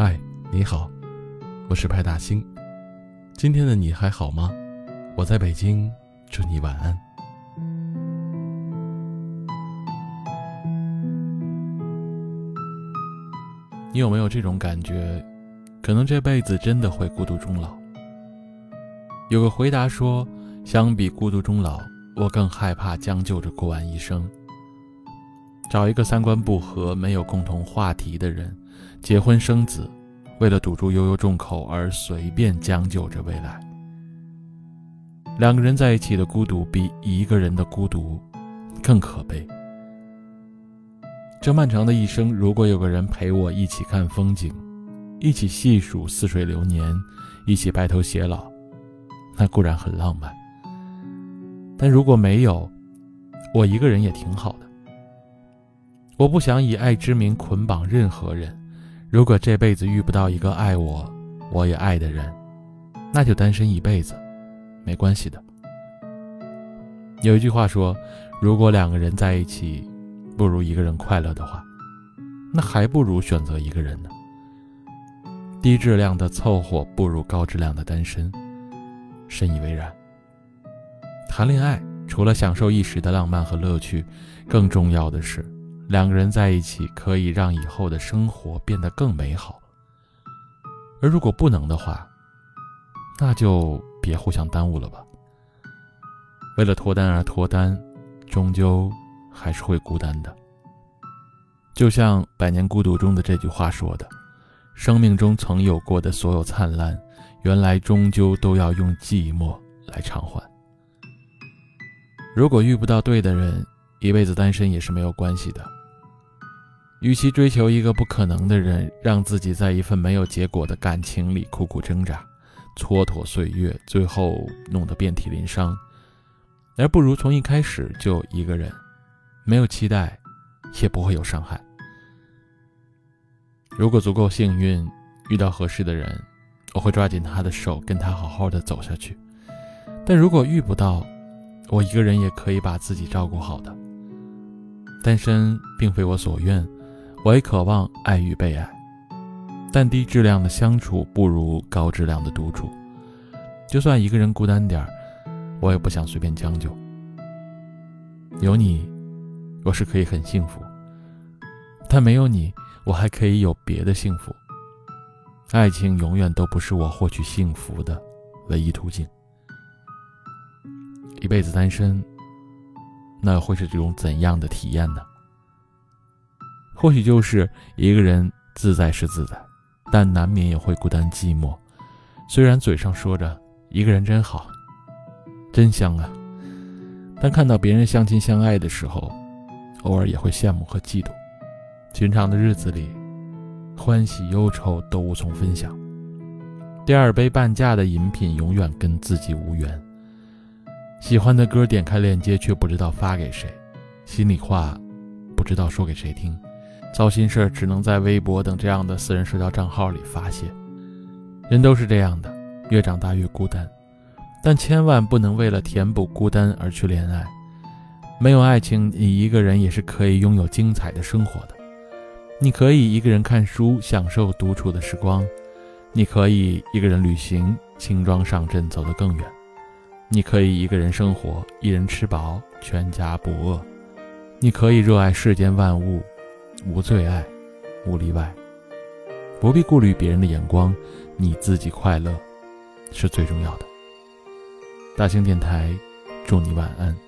嗨你好，我是派大星。今天的你还好吗？我在北京，祝你晚安。你有没有这种感觉？可能这辈子真的会孤独终老。有个回答说：“相比孤独终老，我更害怕将就着过完一生。找一个三观不合、没有共同话题的人，结婚生子，为了堵住悠悠众口而随便将就着未来。两个人在一起的孤独，比一个人的孤独更可悲。这漫长的一生，如果有个人陪我一起看风景，一起细数似水流年，一起白头偕老。”那固然很浪漫，但如果没有，我一个人也挺好的。我不想以爱之名捆绑任何人。如果这辈子遇不到一个爱我，我也爱的人，那就单身一辈子，没关系的。有一句话说，如果两个人在一起，不如一个人快乐的话，那还不如选择一个人呢。低质量的凑合不如高质量的单身。深以为然。谈恋爱除了享受一时的浪漫和乐趣，更重要的是，两个人在一起可以让以后的生活变得更美好。而如果不能的话，那就别互相耽误了吧。为了脱单而脱单，终究还是会孤单的。就像《百年孤独》中的这句话说的：“生命中曾有过的所有灿烂。”原来终究都要用寂寞来偿还。如果遇不到对的人，一辈子单身也是没有关系的。与其追求一个不可能的人，让自己在一份没有结果的感情里苦苦挣扎，蹉跎岁月，最后弄得遍体鳞伤，而不如从一开始就一个人，没有期待，也不会有伤害。如果足够幸运，遇到合适的人。我会抓紧他的手，跟他好好的走下去。但如果遇不到，我一个人也可以把自己照顾好的。单身并非我所愿，我也渴望爱与被爱。但低质量的相处不如高质量的独处。就算一个人孤单点儿，我也不想随便将就。有你，我是可以很幸福。但没有你，我还可以有别的幸福。爱情永远都不是我获取幸福的唯一途径。一辈子单身，那会是这种怎样的体验呢？或许就是一个人自在是自在，但难免也会孤单寂寞。虽然嘴上说着一个人真好，真香啊，但看到别人相亲相爱的时候，偶尔也会羡慕和嫉妒。寻常的日子里。欢喜忧愁都无从分享，第二杯半价的饮品永远跟自己无缘。喜欢的歌点开链接却不知道发给谁，心里话不知道说给谁听，糟心事儿只能在微博等这样的私人社交账号里发泄。人都是这样的，越长大越孤单，但千万不能为了填补孤单而去恋爱。没有爱情，你一个人也是可以拥有精彩的生活的。你可以一个人看书，享受独处的时光；你可以一个人旅行，轻装上阵，走得更远；你可以一个人生活，一人吃饱，全家不饿；你可以热爱世间万物，无最爱，无例外，不必顾虑别人的眼光，你自己快乐是最重要的。大兴电台，祝你晚安。